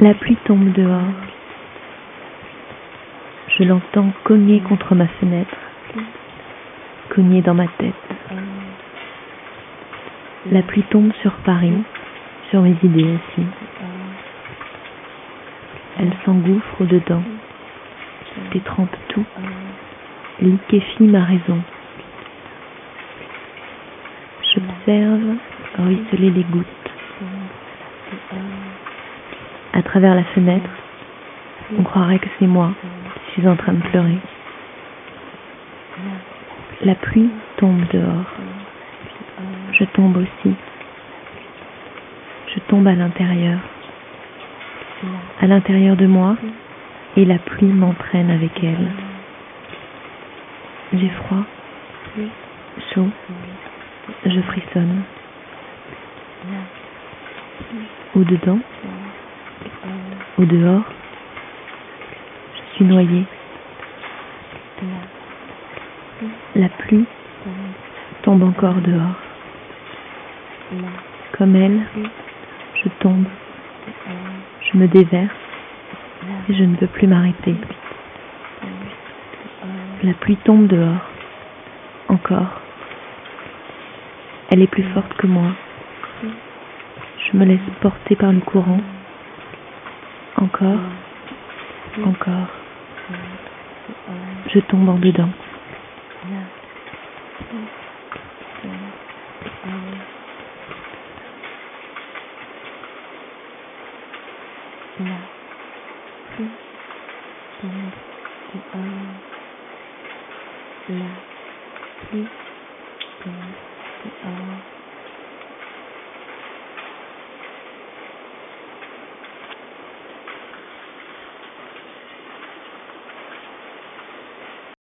La pluie tombe dehors. Je l'entends cogner contre ma fenêtre, cogner dans ma tête. La pluie tombe sur Paris, sur mes idées aussi. Elle s'engouffre au-dedans, détrempe tout, liquéfie ma raison. J'observe ruisseler les gouttes. À travers la fenêtre, on croirait que c'est moi qui suis en train de pleurer. La pluie tombe dehors. Je tombe aussi. Je tombe à l'intérieur. À l'intérieur de moi, et la pluie m'entraîne avec elle. J'ai froid, chaud, je frissonne. Au dedans, au dehors, je suis noyée. La pluie tombe encore dehors. Comme elle, je tombe, me déverse et je ne peux plus m'arrêter. La pluie tombe dehors, encore. Elle est plus forte que moi. Je me laisse porter par le courant. Encore, encore. Je tombe en dedans. La pluie tombe dehors. La pluie tombe dehors.